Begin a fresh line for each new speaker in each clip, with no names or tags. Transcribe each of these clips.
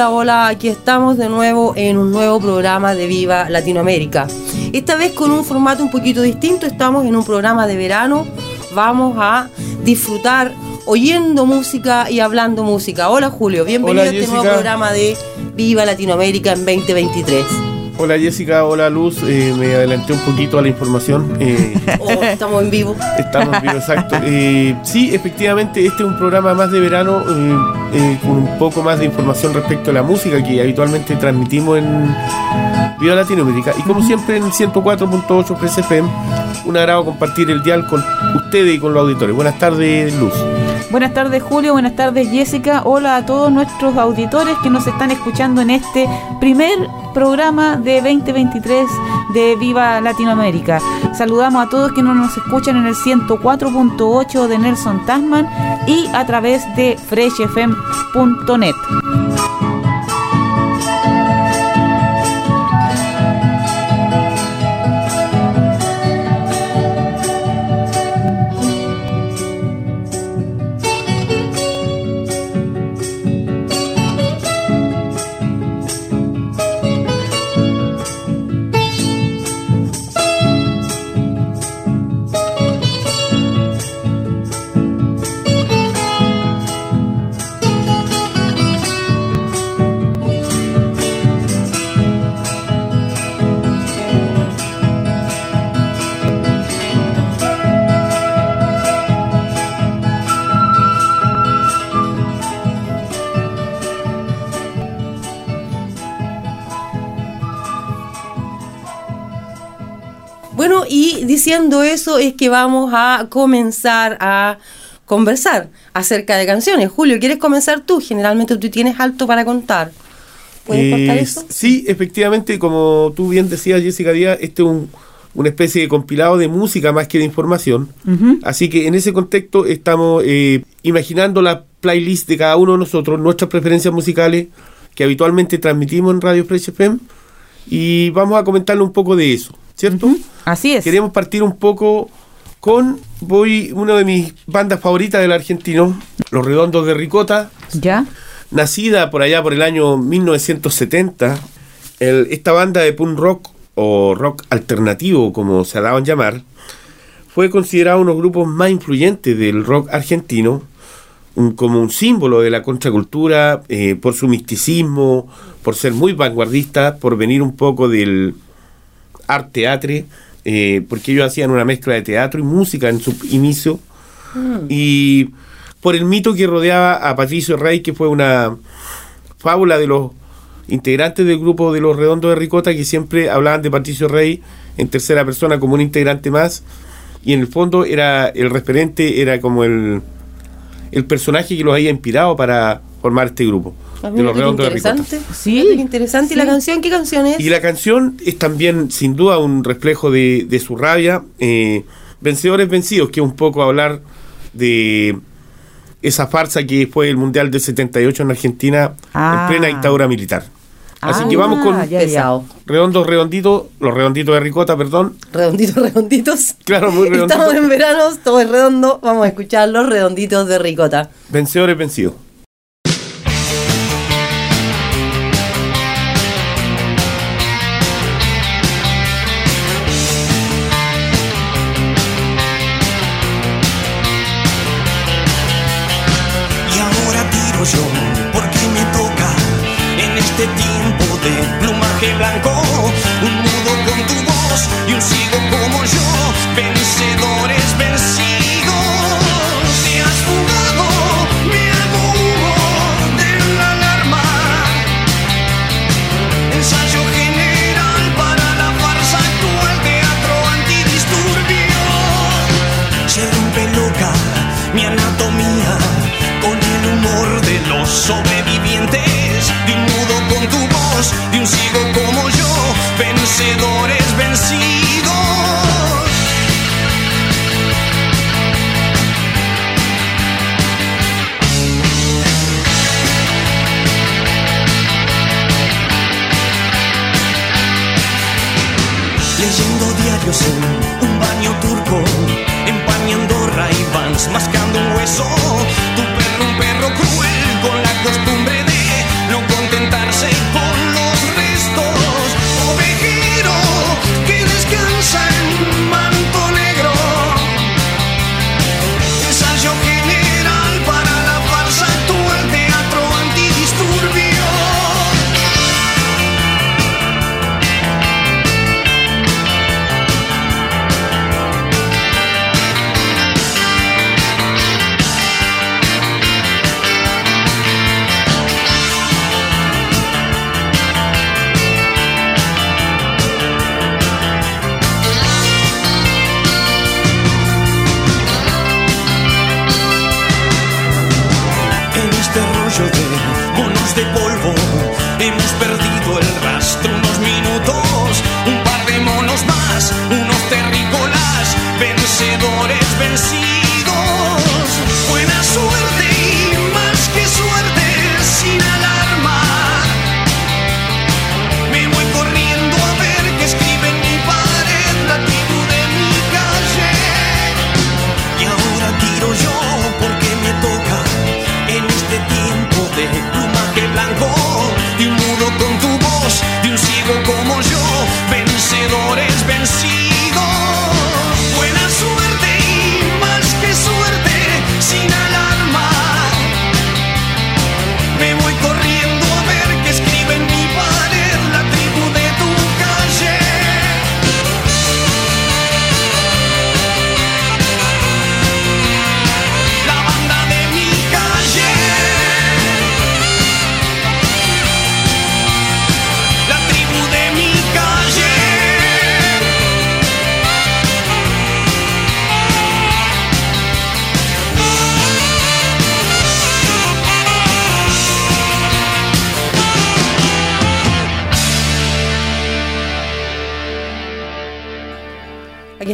Hola, hola, aquí estamos de nuevo en un nuevo programa de Viva Latinoamérica. Esta vez con un formato un poquito distinto, estamos en un programa de verano, vamos a disfrutar oyendo música y hablando música. Hola Julio, bienvenido
Hola,
a este
Jessica.
nuevo programa de Viva Latinoamérica en 2023.
Hola Jessica, hola Luz, eh, me adelanté un poquito a la información. eh,
Oh, estamos en vivo.
estamos bien, exacto. Eh, sí, efectivamente, este es un programa más de verano eh, eh, con un poco más de información respecto a la música que habitualmente transmitimos en Viva Latinoamérica. Y como siempre en 104.8 Fresh FM, un agrado compartir el dial con ustedes y con los auditores. Buenas tardes, Luz.
Buenas tardes Julio, buenas tardes Jessica, hola a todos nuestros auditores que nos están escuchando en este primer programa de 2023 de Viva Latinoamérica. Saludamos a todos que nos escuchan en el 104.8 de Nelson Tasman y a través de freshfm.net.
eso es que vamos a comenzar a conversar acerca de canciones. Julio, ¿quieres comenzar tú? Generalmente tú tienes alto para contar. ¿Puedes
Eh,
contar eso?
Sí, efectivamente, como tú bien decías, Jessica Díaz, este es un- una especie de compilado de música más que de información. Así que en ese contexto estamos eh, imaginando la playlist de cada uno de nosotros, nuestras preferencias musicales que habitualmente transmitimos en Radio Fresh FM y vamos a comentarle un poco de eso, ¿cierto?
Así es.
Queremos partir un poco con, voy, una de mis bandas favoritas del argentino, Los Redondos de Ricota,
¿Ya?
nacida por allá por el año 1970, el- esta banda de punk rock o rock alternativo, como se daban llamar, fue considerado uno de los grupos más influyentes del rock argentino, un- como un símbolo de la contracultura, eh, por su misticismo, por ser muy vanguardista, por venir un poco del art teatre, eh, porque ellos hacían una mezcla de teatro y música en su inicio, y por el mito que rodeaba a Patricio Rey, que fue una fábula de los integrantes del grupo de los Redondos de Ricota, que siempre hablaban de Patricio Rey en tercera persona como un integrante más, y en el fondo era el referente, era como el, el personaje que los había inspirado para formar este grupo
Ah,
de los Redondos de Ricota.
interesante.
Sí.
Qué interesante. ¿Y la canción? ¿Qué canción es?
Y la canción es también, sin duda, un reflejo de, de su rabia. eh, Vencedores vencidos, que es un poco hablar de esa farsa que fue el Mundial del 78 en Argentina
Ah.
en plena dictadura militar. Así
Ah,
que vamos con
ya, ya.
Pesado.
redondos, redonditos, los redonditos de ricota, perdón.
Redonditos, redonditos.
Claro, muy redondito.
Estamos en verano, todo es redondo. Vamos a escuchar los redonditos de ricota.
Vencedores vencidos.
Plumaje blanco, un nudo con tu voz y un ciego como yo, vencedores de un ciego como yo, vencedores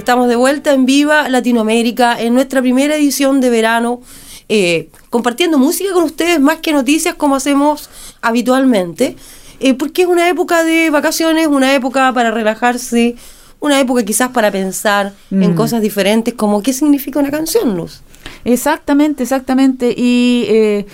estamos de vuelta en Viva Latinoamérica en nuestra primera edición de verano, eh, compartiendo música con ustedes más que noticias como hacemos habitualmente, eh, porque es una época de vacaciones, una época para relajarse, una época quizás para pensar en
Mm.
cosas diferentes como qué significa una canción, Luz.
Exactamente, exactamente. Y eh,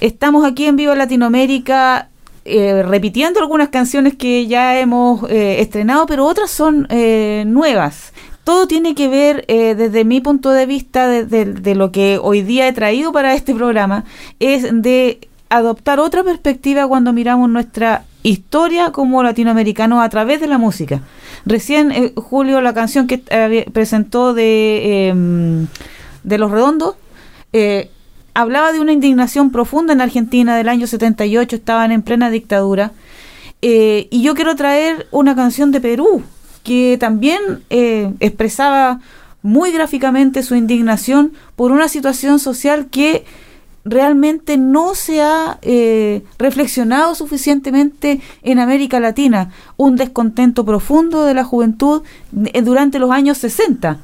estamos aquí en Viva Latinoamérica eh, repitiendo algunas canciones que ya hemos eh, estrenado, pero otras son eh, nuevas. Todo tiene que ver, eh, desde mi punto de vista, de, lo que hoy día he traído para este programa, es de adoptar otra perspectiva cuando miramos nuestra historia como latinoamericanos a través de la música. Recién, eh, Julio, la canción que eh, presentó de, em, de Los Redondos, eh, hablaba de una indignación profunda en Argentina del año 78, estaban en plena dictadura. Eh, y yo quiero traer una canción de Perú, que también eh, expresaba muy gráficamente su indignación por una situación social que realmente no se ha eh, reflexionado suficientemente en América Latina. Un descontento profundo de la juventud eh, durante los años 60.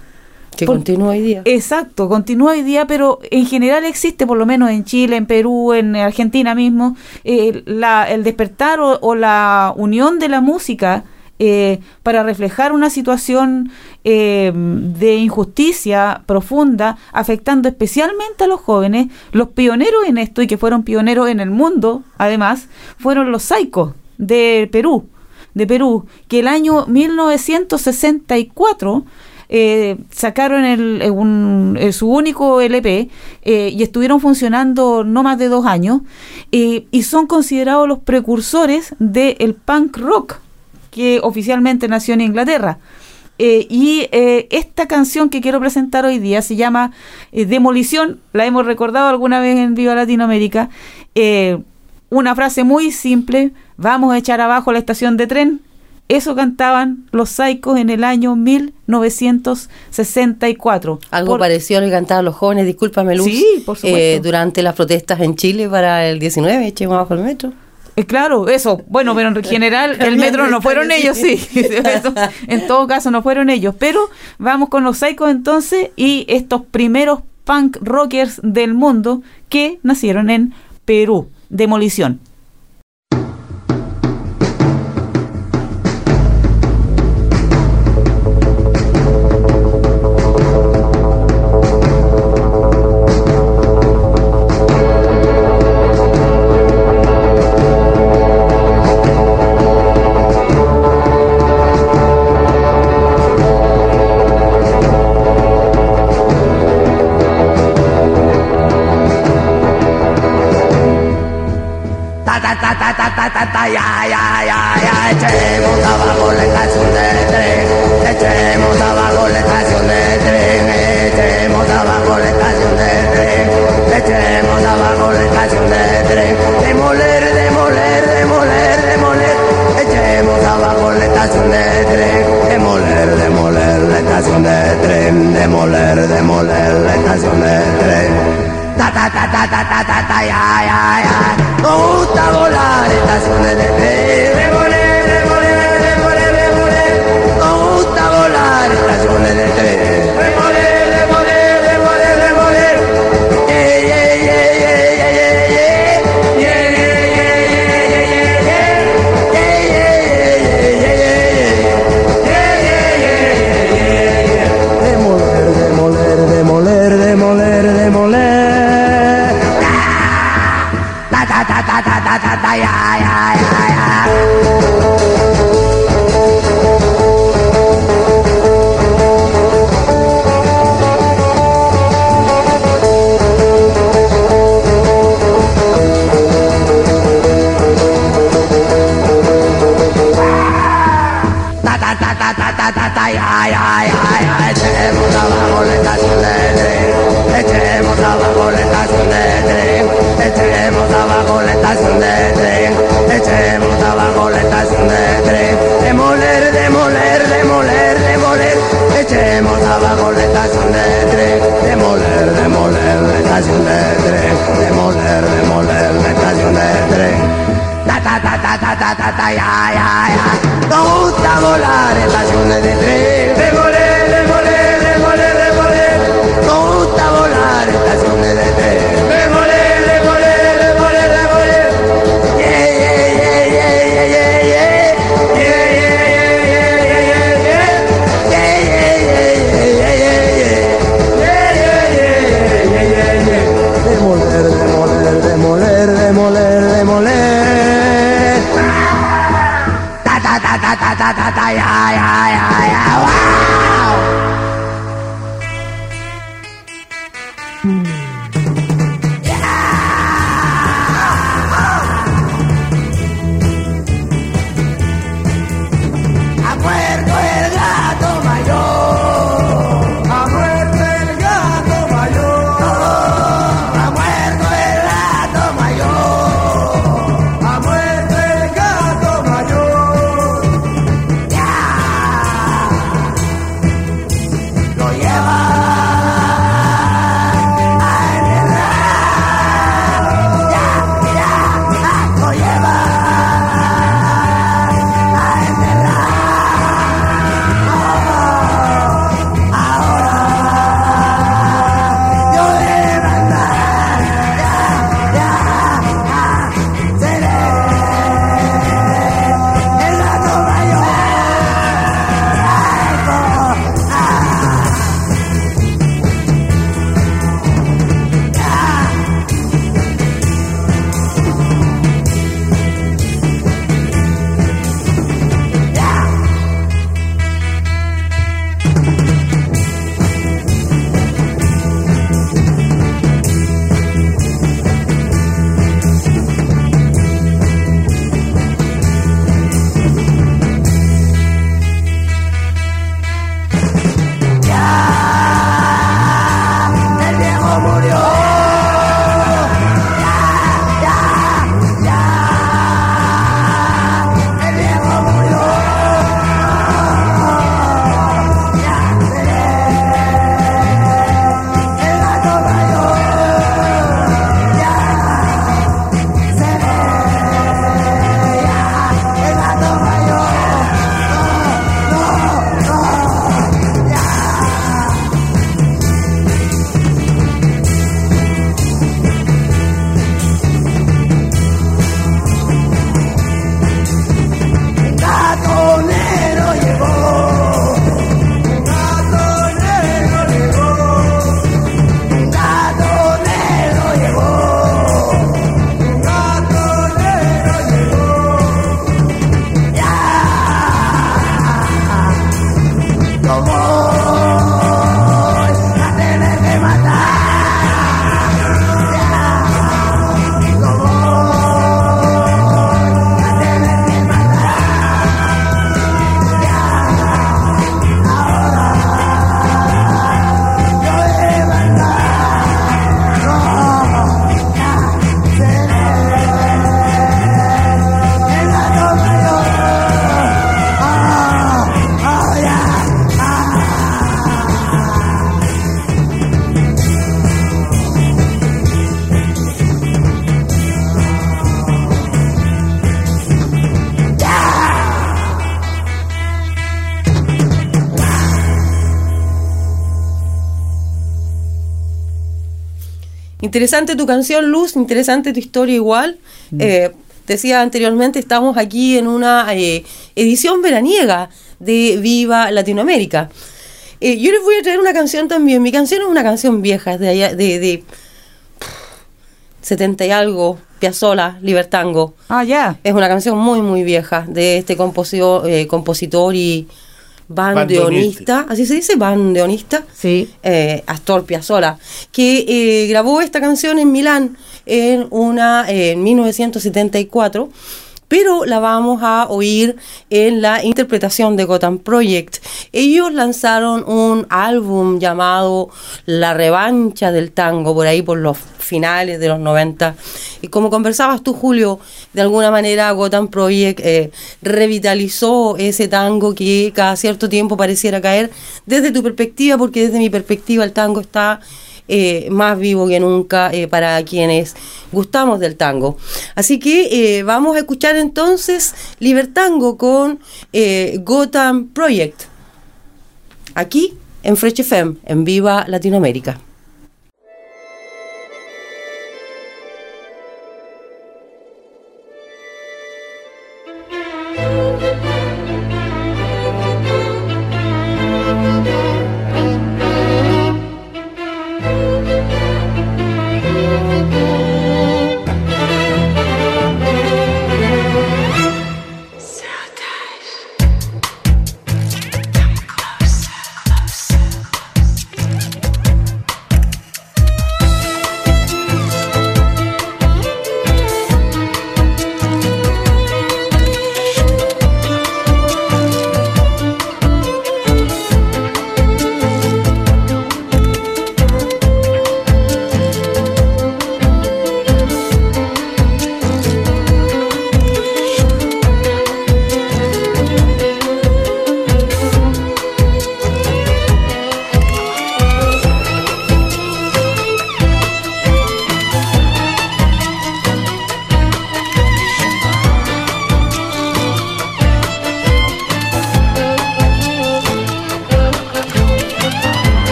Que
Por-
continúa hoy día.
Exacto, continúa hoy día, pero en general existe, por lo menos en Chile, en Perú, en Argentina mismo, eh, la, el despertar o, o la unión de la música eh, para reflejar una situación eh, de injusticia profunda, afectando especialmente a los jóvenes. Los pioneros en esto, y que fueron pioneros en el mundo, además, fueron los saicos de Perú, de Perú, que el año 1964 eh, sacaron el, eh, eh, su único LP y estuvieron funcionando no más de dos años y son considerados los precursores del punk rock que oficialmente nació en Inglaterra. Eh, y eh, esta canción que quiero presentar hoy día se llama eh, Demolición, la hemos recordado alguna vez en Viva Latinoamérica. Una frase muy simple, vamos a echar abajo la estación de tren. Eso cantaban los Psychos en el año 1964.
Algo
Por-
parecido a lo que cantaban los jóvenes, discúlpame Luz,
Sí, por supuesto.
durante las protestas en Chile para el 19, echemos abajo el metro.
Eh, claro, eso. Bueno, pero en general el metro no fueron ellos, sí. Eso, en todo caso no fueron ellos. Pero vamos con los Psychos entonces y estos primeros punk rockers del mundo que nacieron en Perú. Demolición.
Ta ta ta ta ta ta ta ta ya ya ya ya. Echemos abajo la estación de tren. Echemos abajo la estación de tren. Echemos abajo la estación de tren. Echemos abajo la estación de tren. Demoler demoler demoler demoler. Echemos abajo la estación de tren. Demoler demoler la estación de tren. Demoler demoler la estación de tren ta ta ta ta ta ta ta ta ya ya ya. Nos gusta volar estaciones de tren demoler demoler demoler demoler nos gusta volar estaciones de tren ya ya ya ya echemos abajo la estación de tren. Echemos abajo la estación de tren. Echemos abajo la estación de tren. Echemos abajo la estación de tren. Demoler demoler demoler demoler echemos abajo la estación de tren. Demoler demoler la estación de tren. Demoler demoler estación de tren ta ta ta ta ta ta ta ya ya ya. Nos gusta volar estaciones de tren demoler demoler
Interesante tu canción, Luz, interesante tu historia igual. Eh, decía anteriormente, estamos aquí en una eh, edición veraniega de Viva Latinoamérica. Eh, yo les voy a traer una canción también. Mi canción es una canción vieja, es de allá, de, de 70 y algo, Piazzola, Libertango.
Ah, ya.
Es una canción muy, muy vieja de este compositor, compositor y.
Bandoneonista.
¿Así se dice? Bandeonista.
Sí.
eh, Astor Piazzolla, que eh, grabó esta canción en Milán en una en 1974, pero la vamos a oír en la interpretación de Gotham Project. Ellos lanzaron un álbum llamado La Revancha del Tango, por ahí por los finales de los 90. Y como conversabas tú, Julio, de alguna manera Gotham Project eh, revitalizó ese tango que cada cierto tiempo pareciera caer desde tu perspectiva, porque desde mi perspectiva el tango está eh, más vivo que nunca eh, para quienes gustamos del tango. Así que eh, vamos a escuchar entonces Libertango con Gotham Project, aquí en Fresh FM, en Viva Latinoamérica.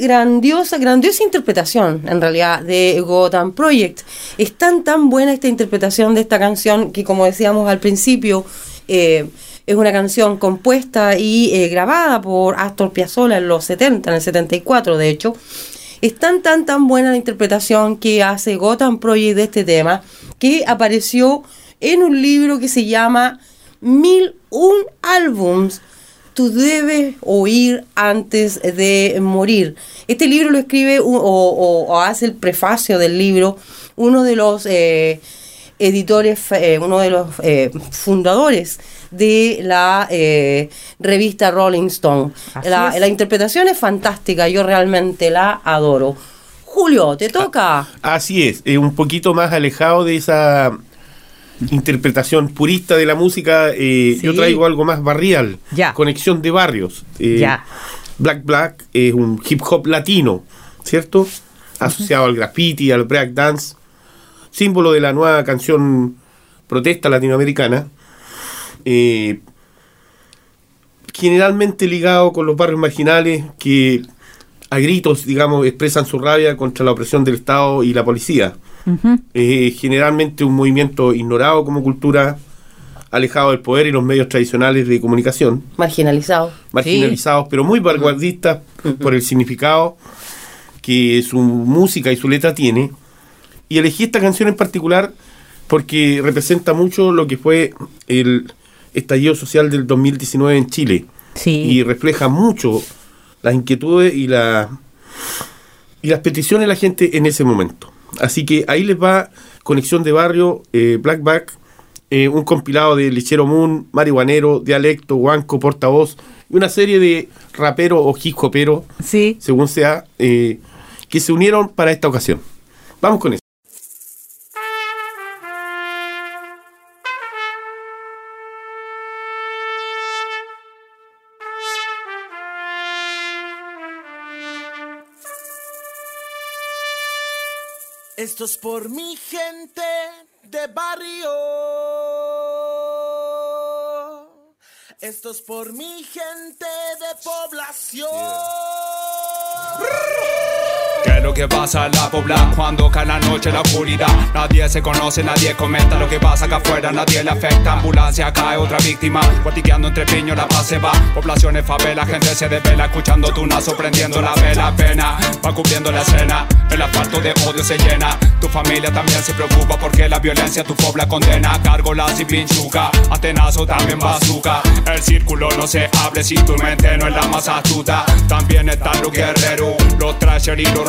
Grandiosa, grandiosa interpretación, en realidad, de Gotham Project. Es tan, tan buena esta interpretación de esta canción que, como decíamos al principio, eh, es una canción compuesta y eh, grabada por Astor Piazzolla en los 70, en el 74 de hecho. Es tan, tan, tan buena la interpretación que hace Gotham Project de este tema, que apareció en un libro que se llama Mil Un Albums tú debes oír antes de morir. Este libro lo escribe o, o- o hace el prefacio del libro uno de los eh, editores, eh, uno de los eh, fundadores de la revista Rolling Stone. La, interpretación es fantástica, yo realmente la adoro. Julio, te toca.
Así es, eh, un poquito más alejado de esa interpretación purista de la música, eh,
Sí.
yo traigo algo más barrial,
Ya.
conexión de barrios. Eh,
Ya.
Black Black es un hip hop latino, ¿cierto? Asociado al graffiti, al break dance, símbolo de la nueva canción protesta latinoamericana. eh, generalmente ligado con los barrios marginales que a gritos, digamos, expresan su rabia contra la opresión del Estado y la policía. Eh, generalmente un movimiento ignorado como cultura, alejado del poder y los medios tradicionales de comunicación,
Marginalizado.
marginalizados, pero muy vanguardistas por el significado que su música y su letra tiene. Y elegí esta canción en particular porque representa mucho lo que fue el estallido social del 2019 en Chile
Sí.
y refleja mucho las inquietudes y, la, y las peticiones de la gente en ese momento. Así que ahí les va Conexión de Barrio, eh, Black Back, eh, un compilado de Lechero Moon, Marihuanero, Dialecto, Huanco, Portavoz y una serie de raperos o hip hoperos,
Sí.
según sea, eh, que se unieron para esta ocasión. Vamos con eso.
Esto es por mi gente de barrio. Esto es por mi gente de población.
¿Qué es lo que pasa en la pobla cuando cae la noche la oscuridad? Nadie se conoce, nadie comenta lo que pasa acá afuera, nadie le afecta. Ambulancia cae otra víctima, guatiqueando entre piños la paz se va. Poblaciones favela, gente se desvela, escuchando tu nazo, prendiendo la vela, pena, va cubriendo la escena. El asfalto de odio se llena, tu familia también se preocupa porque la violencia tu pobla condena. Cargo la y pinchuca, atenazo también bazooka. El círculo no se abre si tu mente no es la más astuta. También están los guerreros, los trashers y los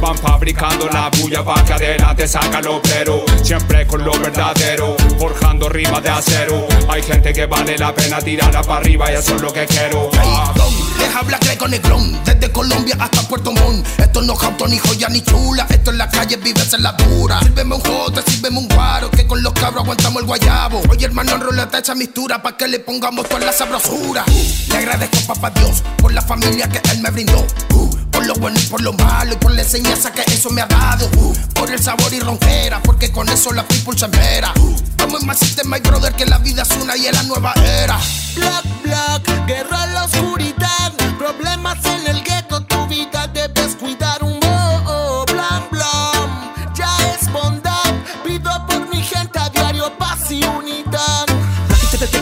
Van fabricando la bulla para que adelante saca lo obrero. Siempre con lo verdadero, forjando rimas de acero. Hay gente que vale la pena tirarla para arriba y eso es lo que quiero. Ah.
Les habla Greco Negrón, desde Colombia hasta Puerto Montt. Esto no es ni joya ni chula, esto en la calle vives en la dura. Sírveme un jote, sírveme un guaro, que con los cabros aguantamos el guayabo. Oye hermano, enrolate esa mistura pa' que le pongamos toda la sabrosura. Le agradezco papá Dios por la familia que él me brindó. Uh, por lo bueno y por lo malo y por la enseñanza que eso me ha dado. Por el sabor y ronquera, porque con eso la people se entera. Uh, vamos en más sistema y brother que la vida es una y es la nueva era.
Black, black, guerra en la oscuridad, problemas en el gueto,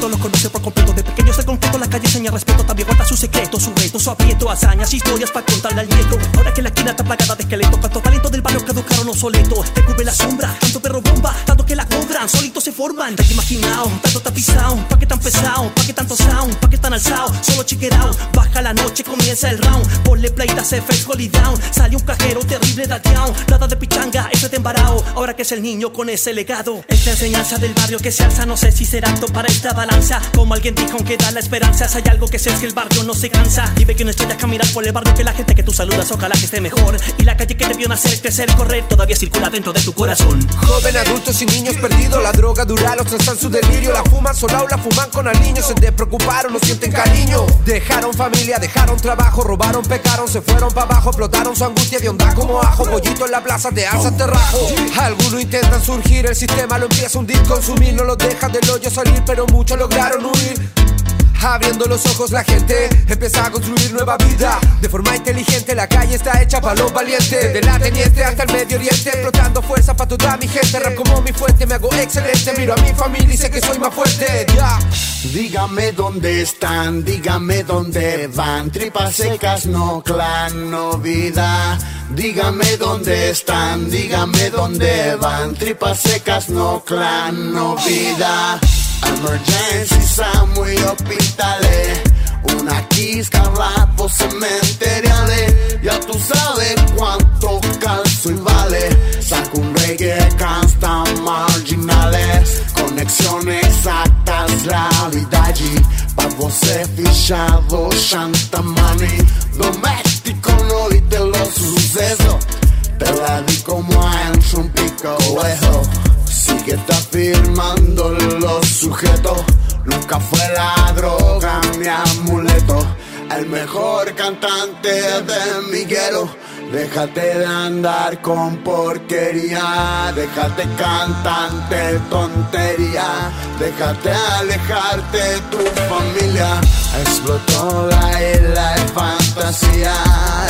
La gente del gueto lo conoce por completo. De pequeños de concreto, la calle enseña respeto. También guarda sus secretos, su reto, su aprieto, hazañas, historias para contarle al nieto. Ahora que la esquina está plagada de esqueletos, cuántos talentos del barrio caducaron obsoletos. Te cubre la sombra, tanto perro bomba, tanto que la cobran, solitos se forman. Te imaginado, tanto tapizado, pa' que tan pesado, pa' que tanto sound, pa' que tan alzado, solo chiquerao. Baja la noche, comienza el round. Ponle play, se face, holy down. Sale un cajero terrible dateado, nada de pichanga, ese te embarao. Ahora que es el niño con ese legado. Esta enseñanza del barrio que se alza, no sé si será apto para esta Como alguien dijo, aunque da la esperanza, hay algo que sé es que el barrio no se cansa. Y ve que no estrellas caminar por el barrio, que la gente que tú saludas, ojalá que esté mejor. Y la calle que te vio nacer, crecer, correr, todavía circula dentro de tu corazón.
Joven, adultos y niños perdidos, la droga dura, los transan su delirio. La fuman solao, la fuman con aliños, se despreocuparon, no sienten cariño. Dejaron familia, dejaron trabajo, robaron, pecaron, se fueron para abajo, explotaron su angustia de onda como ajo. Pollito en la plaza de alza terrajo. Algunos intentan surgir, el sistema lo empieza a hundir, consumir, no los deja del hoyo salir, pero muchos lograron huir. Abriendo los ojos la gente empieza a construir nueva vida De forma inteligente la calle está hecha para los valientes Desde la teniente hasta el medio oriente Explotando fuerza para toda mi gente Rap como mi fuente, me hago excelente Miro a mi familia y sé que soy más fuerte Ya.
Dígame dónde están, dígame dónde van. Tripas secas, no clan, no vida. Dígame dónde están, dígame dónde van. Tripas secas, no clan, no vida. Emergency, Samui, hospitales. una kiss carlato cementeriale Ya tú sabes cuánto calzo y vale. Saco un reggae canta marginales. Conexão exatas, realidade Pra você fichado, chanta money Doméstico, no de los sucesos Te la di como en un pico hueso Sigue está firmando los sujetos. Nunca fue la droga mi amuleto. El mejor cantante de Miguelo Déjate de andar con porquería, déjate cantante tontería, déjate alejarte de tu familia. Explotó la isla de fantasía,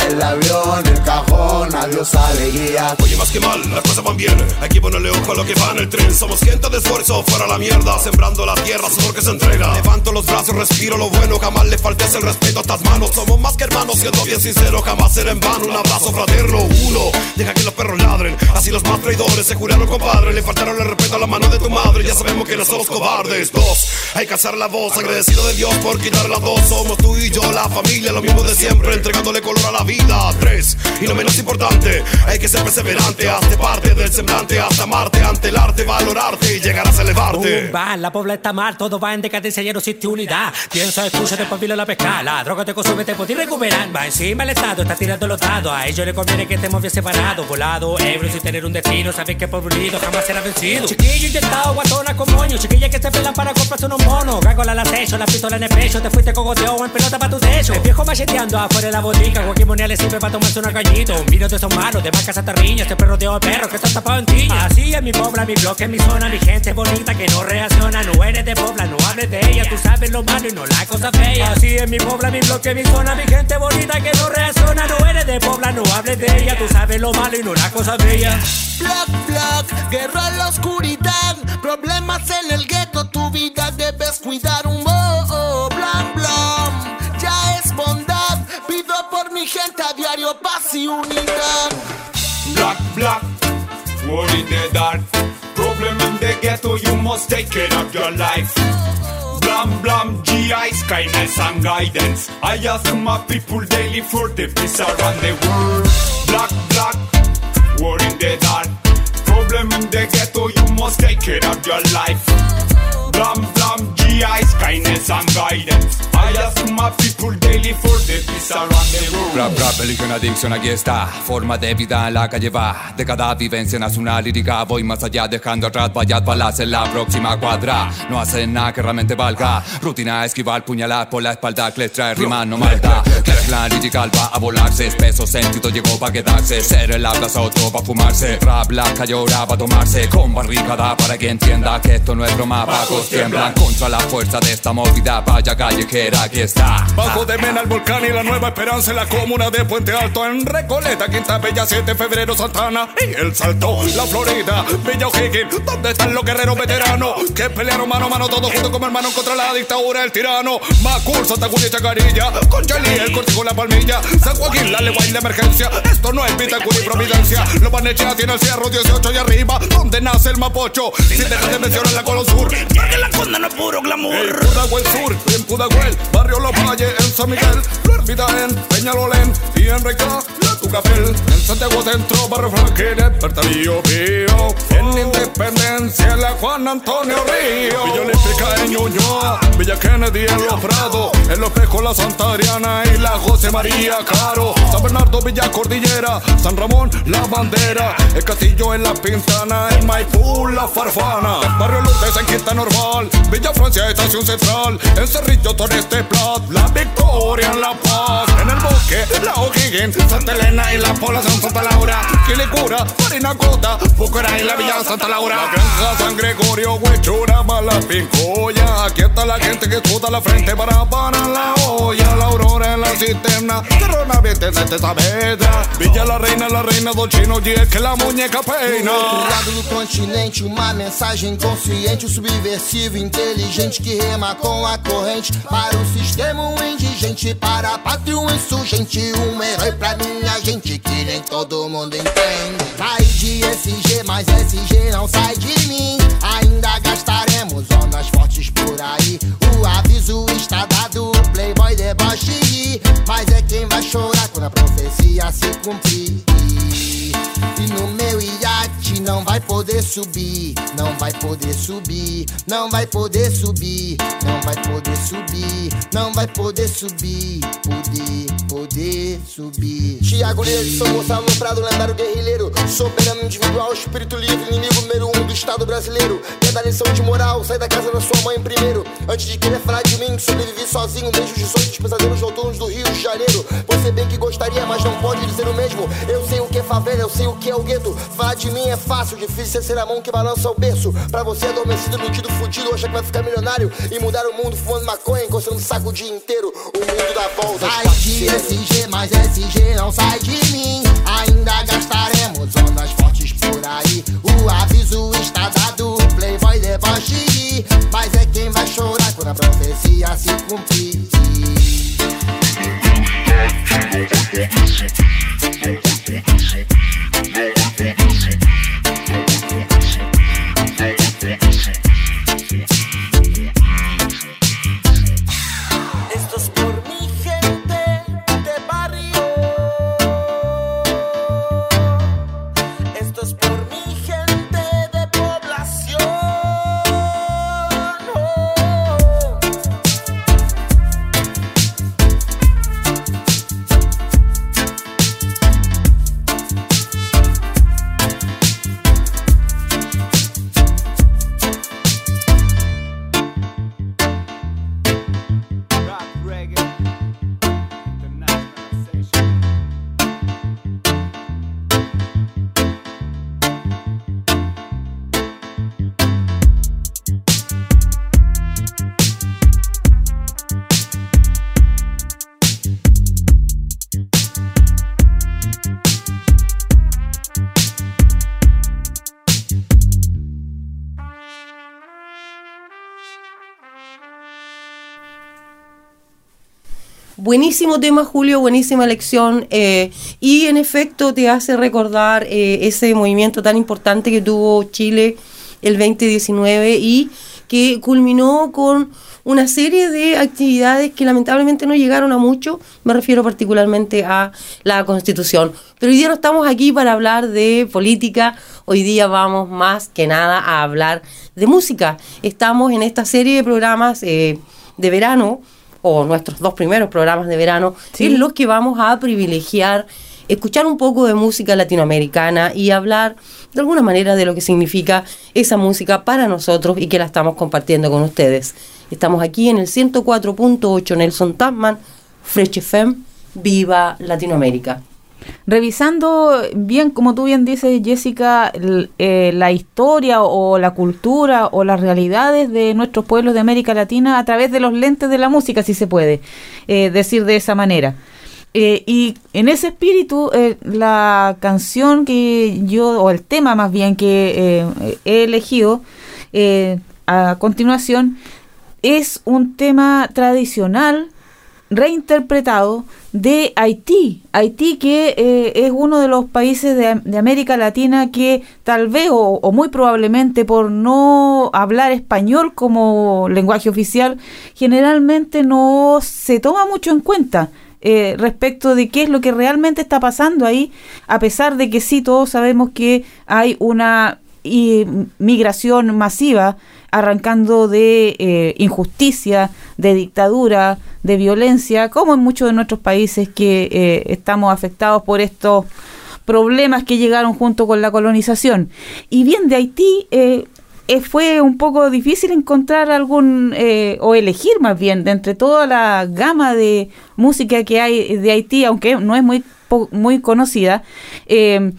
el avión, el cajón, adiós alegría.
Oye, más que mal, las cosas van bien. Hay que ponerle ojo a lo que va en el tren. Somos gente de esfuerzo, fuera la mierda. Sembrando la tierra, sudor que se entrega. Levanto los brazos, respiro lo bueno. Jamás le faltes el respeto a estas manos. Somos más que hermanos, siendo bien sincero. Jamás será en vano. Un abrazo fraterno. Uno, deja que los perros ladren. Así los más traidores se juraron, compadre. Le faltaron el respeto a la mano de tu madre. Ya sabemos que no somos cobardes. Dos, hay que alzar la voz. Agradecido de Dios por quitar las dos. Somos tú y yo, la familia, lo mismo de siempre. Entregándole color a la vida. Tres, y no menos importante, hay que ser perseverante. Hazte parte del semblante. Hasta amarte ante el arte. Valorarte y llegarás a elevarte.
Va, la pobla está mal, todo va en decadencia, ya no existe unidad. Piensa, escucha, te pavilo la pesca, la droga te consume, te puedes recuperar. Va encima el estado, está tirando los dados. A ellos le conviene que estemos bien separados, volados, ebrios sin tener un destino. Sabes que por unido jamás será vencido. Chiquillo inyectado, guatona con moño. Chiquilla que se pelan para comprarse unos monos. Gagola al acecho, la pistola en el pecho. Te fuiste cogoteo en pelota para tu techo. El viejo macheteando afuera de la botica. Joaquín Monea le sirve para tomarse una cañito. Un vino de esos malos, de marcas hasta riñas. Este perro de perro que está tapado en tiña. Así es mi pobla, mi bloque, mi zona, mi gente bonita que no reacciona. No eres de pobla, no hables de ella. Tú sabes lo malo y no la cosa fea. Así es mi pobla, mi bloque, mi zona, mi gente bonita que no reacciona. No eres de pobla, no hables de ella. Tú sabes lo malo y no la cosa bella.
Black, black, guerra en la oscuridad, problemas en el gueto, tu vida debes cuidar un oh, blam, blam, ya es bondad, pido por mi gente a diario paz y unidad.
Black, black, war in the dark. Problem in the ghetto, you must take care of your life. Blam blam, GIs, kindness and guidance. I ask my people daily for the peace around the world. Black, black, war in the dark. Problem in the ghetto, you must take care of your life. Blam blam, GIs, kindness and guidance. I ask my daily for the peace around the world.
Rap, rap, religión, adicción, aquí está. Forma de vida en la calle va. De cada vivencia nace una lírica. Voy más allá, dejando atrás vallas balas en la próxima cuadra. No hacen nada que realmente valga. Rutina, esquivar, puñalar por la espalda. Que les trae rima, malta. La lírica va a volarse. Espeso sentido llegó para quedarse. Ser el plaza, otro para fumarse. Rap, la calle ahora va a tomarse. Con barricada para que entienda que esto no es broma. Pacos tiemblan contra la fuerza de esta movida. Vaya callejera, aquí está.
Bajo de Mena, el volcán y la nueva esperanza en la comuna de Puente Alto, en Recoleta, Quinta Bella, 7 de febrero, Santana y El Salto, la Florida, Villa O'Higgins, donde están los guerreros veteranos que pelearon mano a mano todos juntos como hermanos contra la dictadura del tirano. Macul, Santa Julia y Chacarilla, con Chalí, el cortijo, la palmilla, San Joaquín, la legua y la emergencia. Esto no es Vitacura y Providencia, los Banechea tiene el Cerro 18 y arriba, donde nace el Mapocho, sin dejar de mencionar la Colón Sur, porque la conda no es puro glamour. En Pudahuel Sur, en Pudahuel, Barrio Los Valles, en San Miguel, Flor en Peñalolén y en Reca, la Tucapel, en Santiago Centro, Barrio Franquín, en Bertalillo Pío, en Independencia, la Juan Antonio Río, Villa Olímpica en Ñuñoa, Villa Kennedy en Los Prados, en Los Pejos, la Santa Adriana y la José María Caro, San Bernardo, Villa Cordillera, San Ramón, la Bandera, el Castillo en la Pintana, en Maipú, la Farfana, Barrio Lourdes en Quinta Villa Francia, Estación Central, en Cerrillo, Toreste Plat, la Victoria en La Paz, en el Bosque, la O'Higgins, Santa Elena y la población Santa Laura, Quilicura, Parinacota, Pucara y la Villa Santa Laura, la Granja San Gregorio, Huechura, Mala Pincoya, aquí está la gente que escuta la frente para parar la olla, la Aurora en la cisterna, Corona Viente de esta Saavedra, Villa la Reina, la Reina do Chino, y es que la muñeca
Do
peina.
outro lado do continente, uma mensagem consciente, o subversivo, passivo inteligente que rema com a corrente. Para o sistema um indigente para a pátria um insurgente um herói pra minha gente que nem todo mundo entende. Sai de SG mas SG não sai de mim. Ainda gastaremos ondas fortes por aí. O aviso está dado playboy deboche mas é quem vai chorar quando a profecia se cumprir. E no meu iate não vai poder subir, não vai poder subir, não vai poder subir, não vai poder subir, não vai poder subir, poder, poder subir. Tiago Leite, sou Gonçalo Prado, lendário guerrilheiro, soberano individual, espírito livre, inimigo número um do Estado brasileiro. Dar lição de moral, sai da casa da sua mãe primeiro. Antes de querer falar de mim, sobrevivi sozinho desde os 18 pesadelos noturnos do Rio de Janeiro. Você bem que gostaria, mas não pode dizer o mesmo. Eu sei o que é favela, eu sei o que é o gueto. Falar de mim é fácil, difícil é ser a mão que balança o berço. Pra você adormecido, iludido, fudido, acha que vai ficar milionário e mudar o mundo fumando maconha, encostando saco o dia inteiro. O mundo dá volta. Sai de SG, mas SG não sai de mim. Ainda gastaremos ondas fortes por aí. O aviso está dado, playboy deboche. Mas é quem vai chorar quando a profecia se cumprir. Esto
Buenísimo tema, Julio, buenísima elección. eh, y en efecto te hace recordar eh, ese movimiento tan importante que tuvo Chile el 2019 y que culminó con una serie de actividades que lamentablemente no llegaron a mucho. Me refiero particularmente a la Constitución. Pero hoy día no estamos aquí para hablar de política. Hoy día vamos más que nada a hablar de música. Estamos en esta serie de programas eh, de verano o nuestros dos primeros programas de verano, en los que vamos a privilegiar escuchar un poco de música latinoamericana y hablar de alguna manera de lo que significa esa música para nosotros y que la estamos compartiendo con ustedes. Estamos aquí en el 104.8 Nelson Tasman, Fresh FM, Viva Latinoamérica.
Revisando bien, como tú bien dices, Jessica, eh, la historia o la cultura o las realidades de nuestros pueblos de América Latina a través de los lentes de la música, si se puede eh, decir de esa manera. Eh, y en ese espíritu, la canción que yo, o el tema más bien que he elegido a continuación, es un tema tradicional reinterpretado de Haití. Haití que eh, es uno de los países de, América Latina que tal vez o, o muy probablemente por no hablar español como lenguaje oficial, generalmente no se toma mucho en cuenta. eh, respecto de qué es lo que realmente está pasando ahí, a pesar de que sí todos sabemos que hay una y migración masiva arrancando de eh, injusticia, de dictadura, de violencia, como en muchos de nuestros países que eh, estamos afectados por estos problemas que llegaron junto con la colonización. Y bien, de Haití eh, eh, fue un poco difícil encontrar algún, eh, o elegir más bien, de entre toda la gama de música que hay de Haití, aunque no es muy, muy conocida, eh,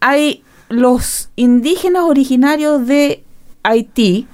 hay los indígenas originarios de Haití,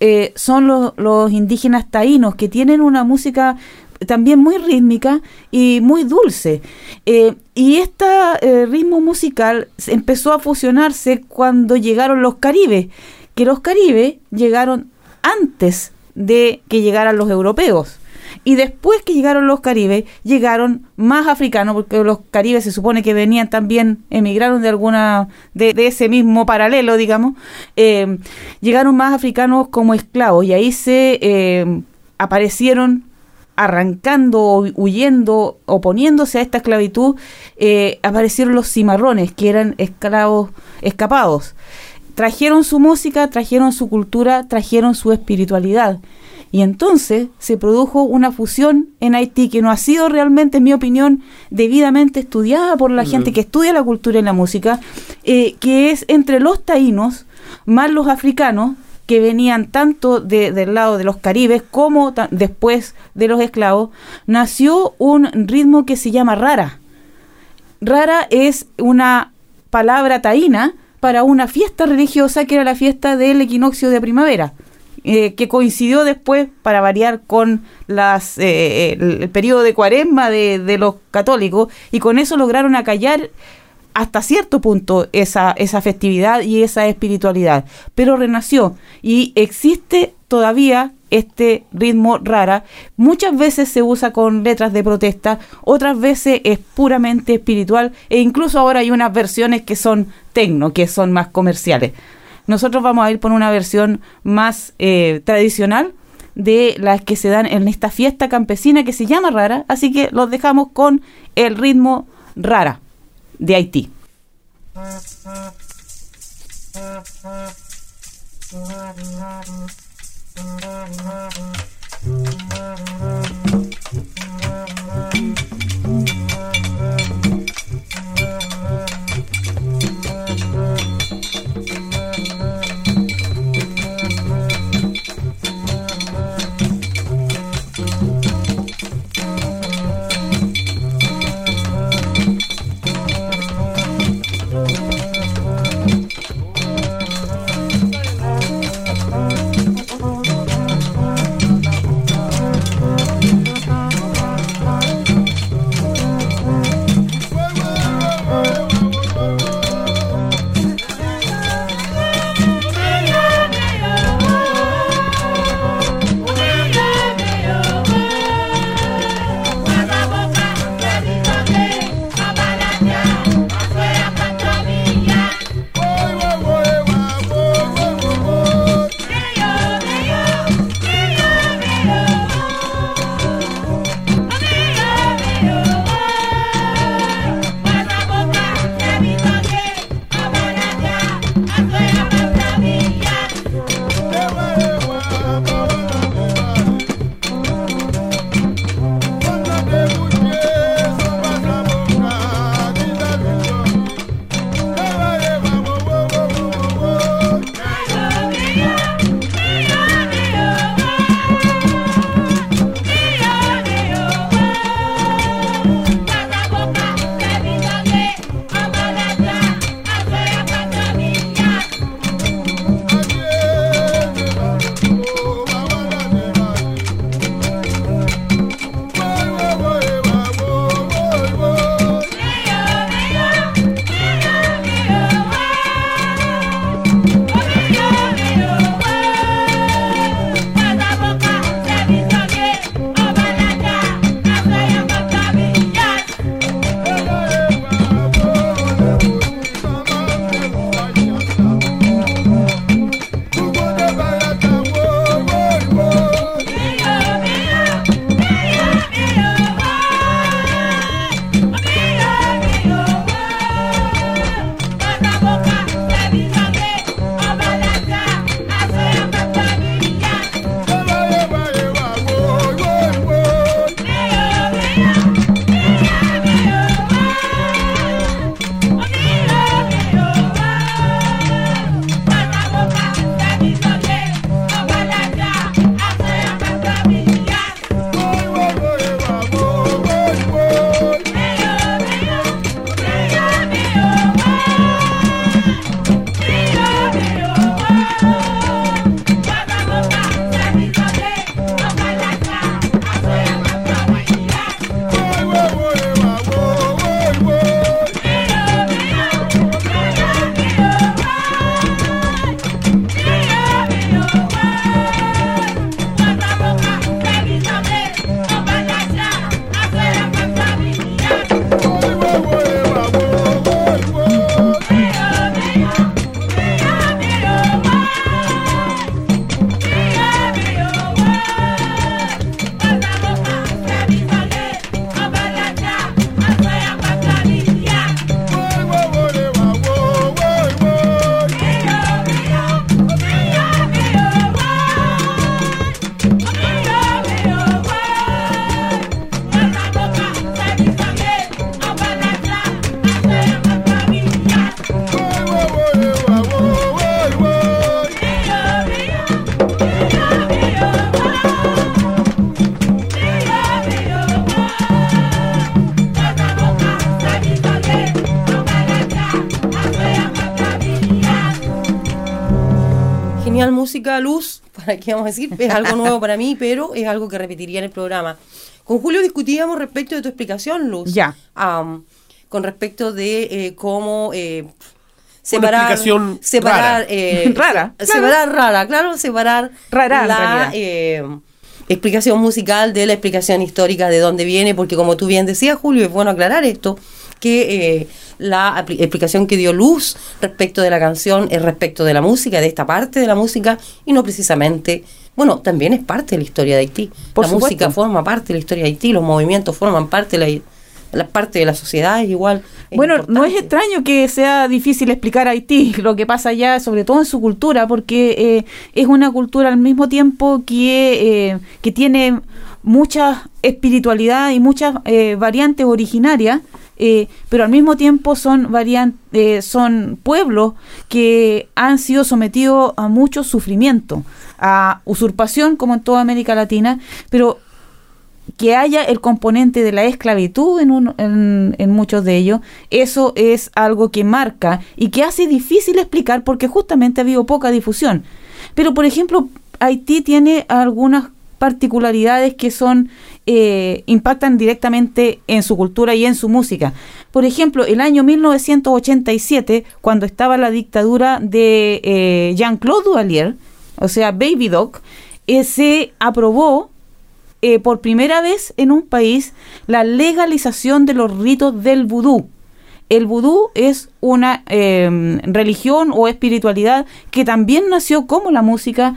eh, son los, los indígenas taínos que tienen una música también muy rítmica y muy dulce. Eh, y este ritmo musical empezó a fusionarse cuando llegaron los caribes, que los caribes llegaron antes de que llegaran los europeos. Y después que llegaron los caribes, llegaron más africanos, porque los caribes se supone que venían también, emigraron de alguna, de, ese mismo paralelo, digamos, eh, llegaron más africanos como esclavos y ahí se eh, aparecieron arrancando, huyendo, oponiéndose a esta esclavitud, eh, aparecieron los cimarrones, que eran esclavos escapados. Trajeron su música, trajeron su cultura, trajeron su espiritualidad. Y entonces se produjo una fusión en Haití que no ha sido realmente, en mi opinión, debidamente estudiada por la gente que estudia la cultura y la música, eh, que es entre los taínos más los africanos que venían tanto de- del lado de los caribes como después de los esclavos, nació un ritmo que se llama rara. Rara es una palabra taína para una fiesta religiosa que era la fiesta del equinoccio de primavera, eh, que coincidió después, para variar, con las, eh, el, periodo de cuaresma de, de los católicos, y con eso lograron acallar hasta cierto punto esa, esa festividad y esa espiritualidad, pero renació y existe todavía este ritmo rara. Muchas veces se usa con letras de protesta, otras veces es puramente espiritual e incluso ahora hay unas versiones que son tecno, que son más comerciales. Nosotros vamos a ir por una versión más eh, tradicional de las que se dan en esta fiesta campesina que se llama rara, así que los dejamos con el ritmo rara de Haití.
Música, Luz, para qué vamos a decir, es algo nuevo para mí, pero es algo que repetiría en el programa. Con Julio discutíamos respecto de tu explicación, Luz.
Ya.
Con respecto de eh, cómo eh, separar.
explicación
separar,
rara.
eh,
Rara, claro.
Separar rara, claro, separar
Rara,
la explicación musical de la explicación histórica de dónde viene, porque como tú bien decías, Julio, es bueno aclarar esto, que eh, la explicación que dio Luz respecto de la canción es respecto de la música, de esta parte de la música, y no precisamente, bueno, también es parte de la historia de Haití.
Por
la
supuesto.
música forma parte de la historia de Haití, los movimientos forman parte de la, la parte de la sociedad, igual.
Bueno, no es extraño que sea difícil explicar Haití, lo que pasa allá, sobre todo en su cultura, porque eh, es una cultura al mismo tiempo que, eh, que tiene mucha espiritualidad y muchas eh, variantes originarias, eh, pero al mismo tiempo son, varian- eh, son pueblos que han sido sometidos a mucho sufrimiento, a usurpación como en toda América Latina, pero que haya el componente de la esclavitud en, un- en, en muchos de ellos, eso es algo que marca y que hace difícil explicar porque justamente ha habido poca difusión. Pero, por ejemplo, Haití tiene algunas particularidades que son eh, impactan directamente en su cultura y en su música. Por ejemplo, el año 1987, cuando estaba la dictadura de eh, Jean-Claude Duvalier, o sea, Baby Doc, eh, se aprobó por primera vez en un país la legalización de los ritos del vudú. El vudú es una eh, religión o espiritualidad que también nació como la música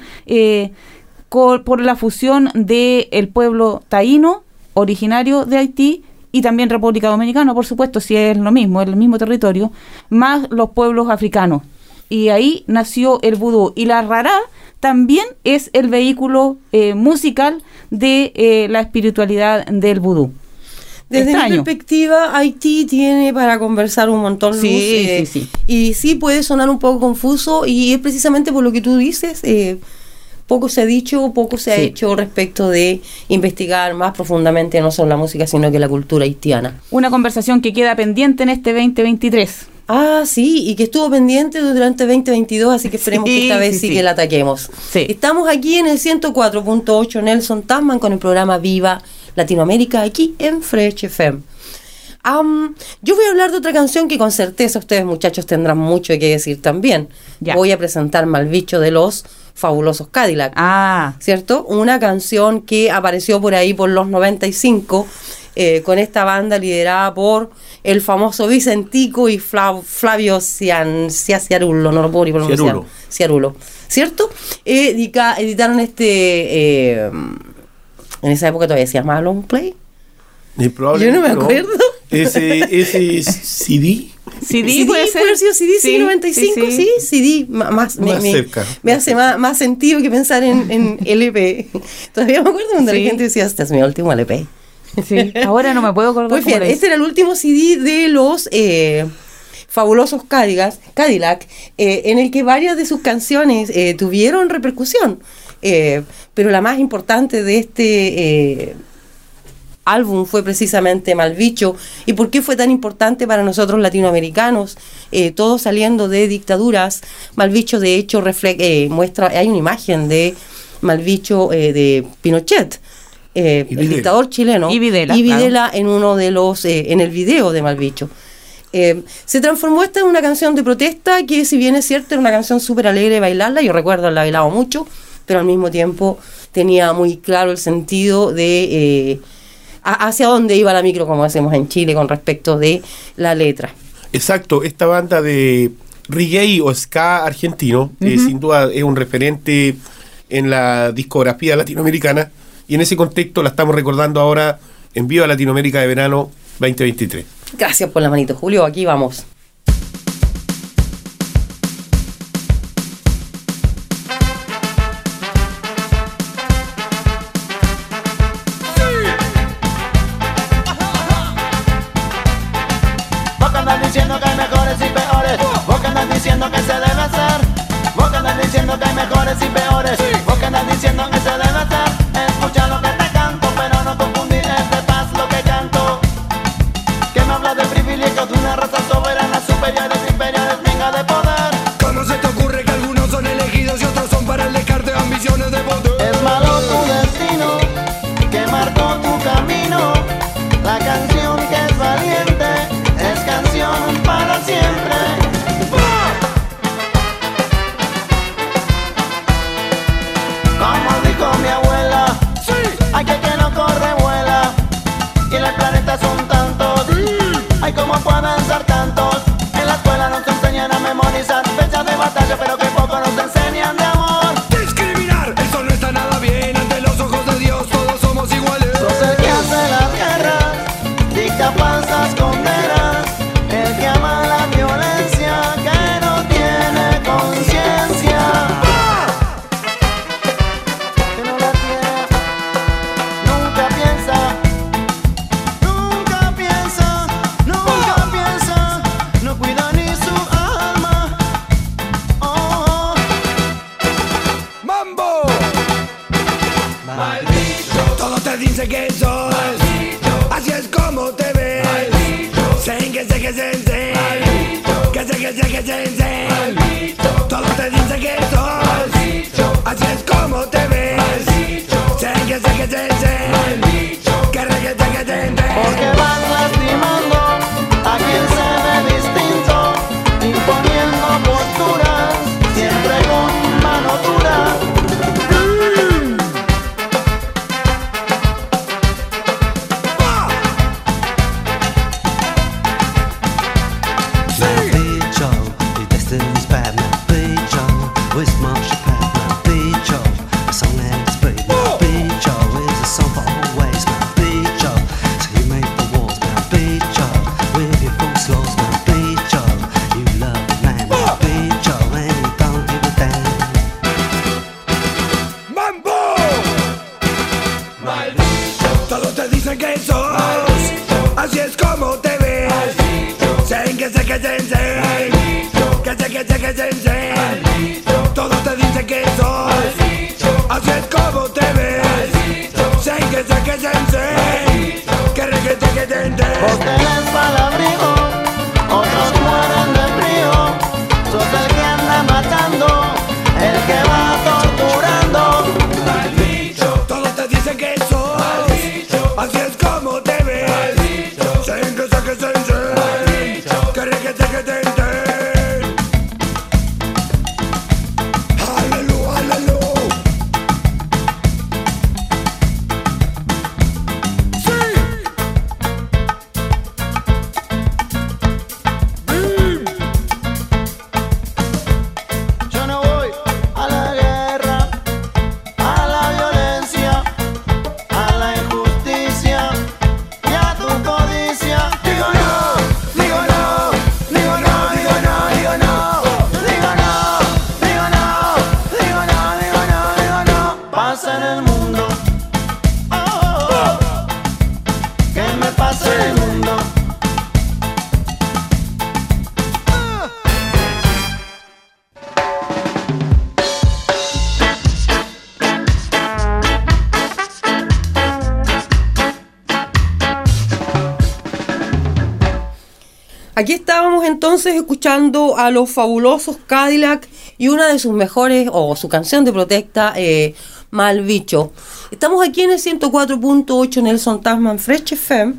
por la fusión del el pueblo taíno, originario de Haití, y también República Dominicana, por supuesto, si es lo mismo, es el mismo territorio, más los pueblos africanos. Y ahí nació el vudú. Y la rara también es el vehículo eh, musical de eh, la espiritualidad del vudú.
Desde mi
Extraño.
perspectiva, Haití tiene para conversar un montón, Luz,
Sí,
eh,
sí, sí.
Y sí puede sonar un poco confuso y es precisamente por lo que tú dices. eh, poco se ha dicho, poco se ha
Sí.
hecho respecto de investigar más profundamente no solo la música, sino que la cultura haitiana.
Una conversación que queda pendiente en este 2023.
Ah, sí, y que estuvo pendiente durante 2022, así que esperemos
Sí,
que esta vez
sí,
sí,
sí.
que la ataquemos.
Sí.
Estamos aquí en el 104.8 Nelson Tasman con el programa Viva Latinoamérica, aquí en Fresh FM. Yo voy a hablar de otra canción que con certeza ustedes muchachos tendrán mucho que decir también.
Ya.
Voy a presentar Malbicho de los fabulosos Cadillac.
Ah,
¿cierto? Una canción que apareció por ahí por los 95 eh, con esta banda liderada por el famoso Vicentico y Fla- Flavio Cian, Cia- Ciarulo, no lo puedo ni pronunciar.
Ciarulo.
Ciarulo, ¿cierto? Edica- editaron este, eh, en esa época todavía se llamaba Long Play.
Y
Yo no me acuerdo.
Ese, ese CD.
CD, puede ser.
haber sido CD, sí,
Sí,
95, sí,
sí,
CD, ma- más,
Más
me-
cerca.
me hace más, más sentido que pensar en, en LP. Todavía me acuerdo cuando
Sí.
la gente decía, este es mi último LP.
Sí, ahora no me puedo acordar.
Pues bien,
era
este era el último CD de los eh, fabulosos Cadillac, Cadillac eh, en el que varias de sus canciones eh, tuvieron repercusión. Eh, pero la más importante de este eh, álbum fue precisamente Malvicho. ¿Y por qué fue tan importante para nosotros latinoamericanos? Eh, todos saliendo de dictaduras. Malvicho, de hecho, refle- eh, muestra, hay una imagen de Malvicho eh, de Pinochet. eh, el dictador chileno
Y Videla,
y Videla en uno de los eh, en el video de Malvicho Eh, se transformó esta en una canción de protesta que si bien es cierto era una canción súper alegre de bailarla yo recuerdo la bailado mucho pero al mismo tiempo tenía muy claro el sentido de eh, a- hacia dónde iba la micro como hacemos en Chile con respecto de la letra.
Exacto, esta banda de reggae o ska argentino, eh, sin duda es un referente en la discografía latinoamericana y en ese contexto la estamos recordando ahora en Viva Latinoamérica de Verano 2023.
gracias por la manito Julio aquí vamos
diciendo que se debe hacer. Vos que andas diciendo que hay mejores y peores. Vos que andas diciendo que se debe hacer
¿qué me pasa en el mundo?
Aquí estábamos entonces escuchando a los fabulosos Cadillac y una de sus mejores, o su canción de protesta, eh, Mal Bicho. Estamos aquí en el 104.8 Nelson Tasman Fresh FM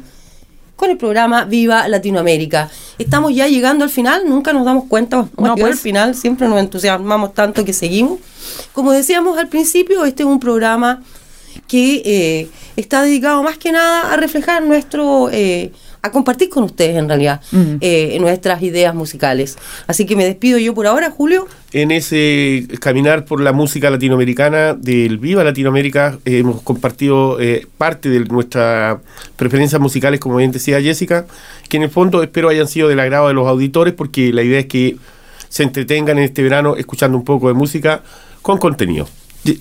con el programa Viva Latinoamérica. Estamos ya llegando al final, nunca nos damos cuenta,
No, pues.
al final, siempre nos entusiasmamos tanto que seguimos. Como decíamos al principio, este es un programa que eh, está dedicado más que nada a reflejar nuestro, eh, a compartir con ustedes en realidad eh, nuestras ideas musicales. Así que me despido yo por ahora, Julio.
En ese caminar por la música latinoamericana del Viva Latinoamérica eh, hemos compartido eh, parte de nuestras preferencias musicales, como bien decía Jessica, que en el fondo espero hayan sido del agrado de los auditores porque la idea es que se entretengan en este verano escuchando un poco de música con contenido.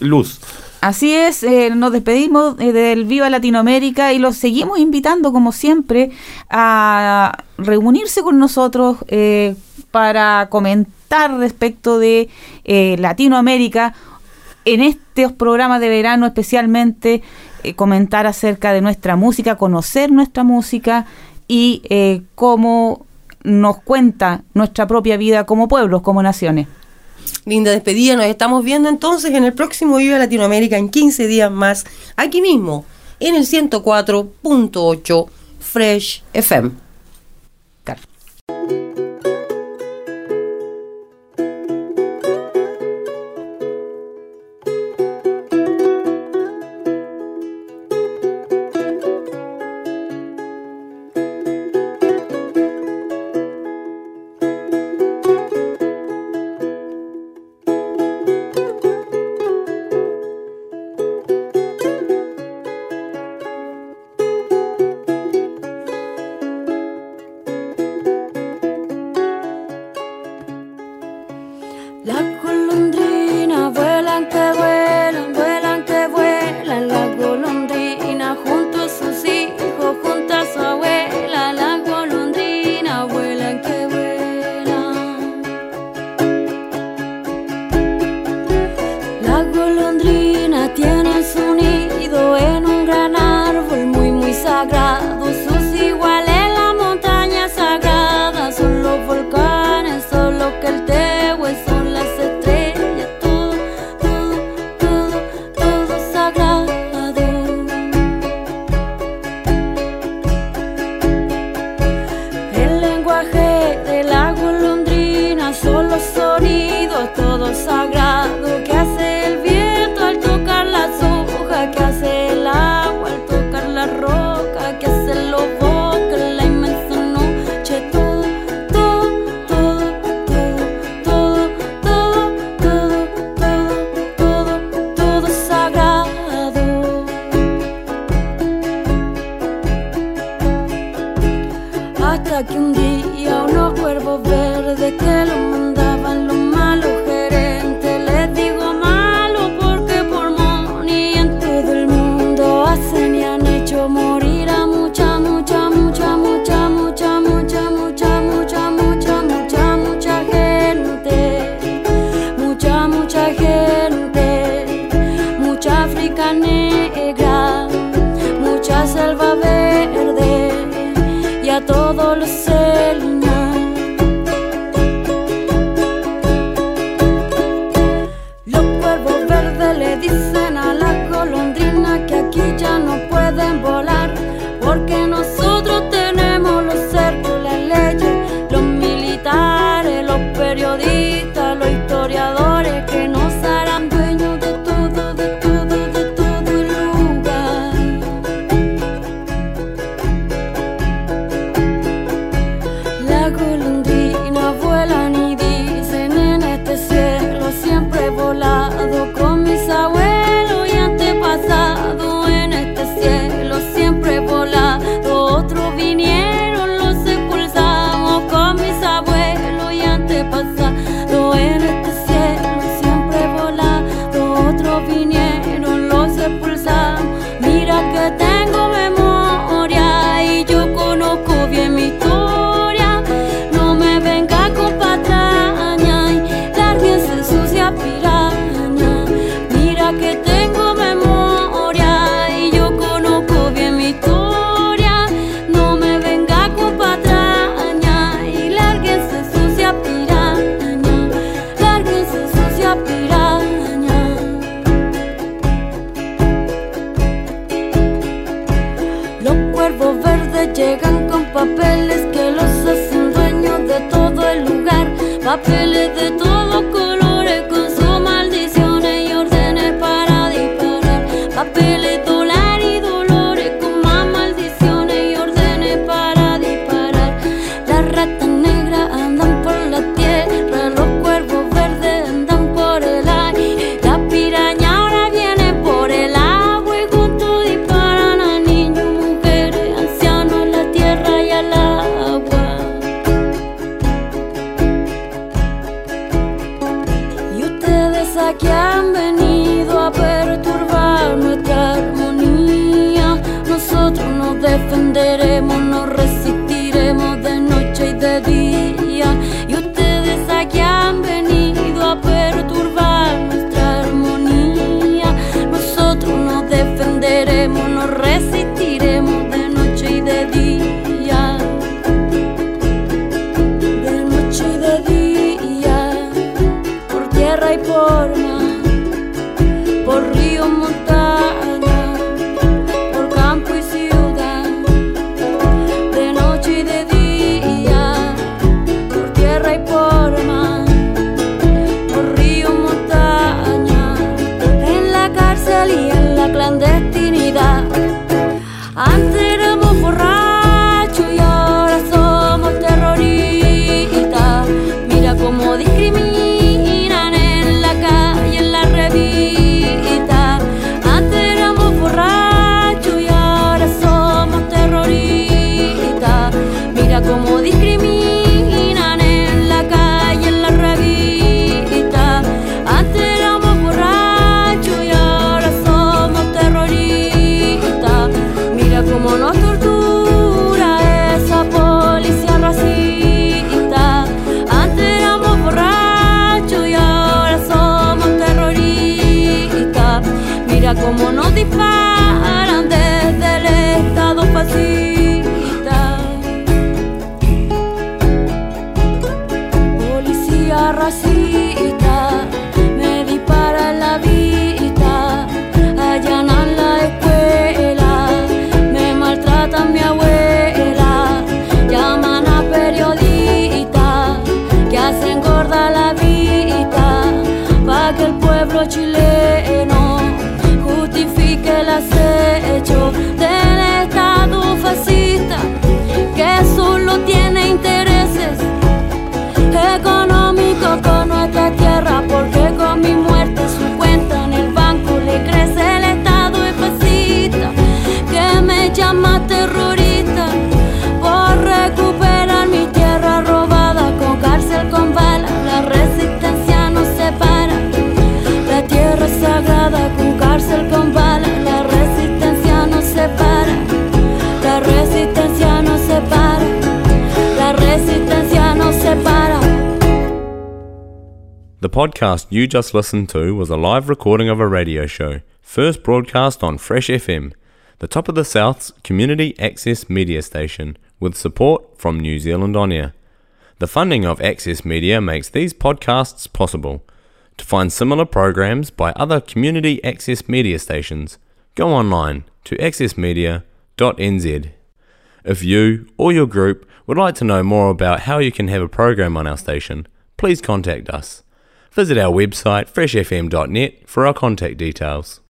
Luz.
Así es, eh, nos despedimos eh, del Viva Latinoamérica y los seguimos invitando, como siempre, a reunirse con nosotros eh, para comentar respecto de eh, Latinoamérica. En estos programas de verano especialmente, eh, comentar acerca de nuestra música, conocer nuestra música y eh, cómo nos cuenta nuestra propia vida como pueblos, como naciones.
Linda despedida, nos estamos viendo entonces en el próximo Viva Latinoamérica en 15 días más, aquí mismo, en el 104.8 Fresh FM.
Podcast you just listened to was a live recording of a radio show, first broadcast on Fresh FM, the top of the South's community access media station, with support from New Zealand On Air. The funding of Access Media makes these podcasts possible. To find similar programs by other community access media stations, go online to accessmedia.nz. If you or your group would like to know more about how you can have a program on our station, please contact us. Visit our website freshfm.net for our contact details.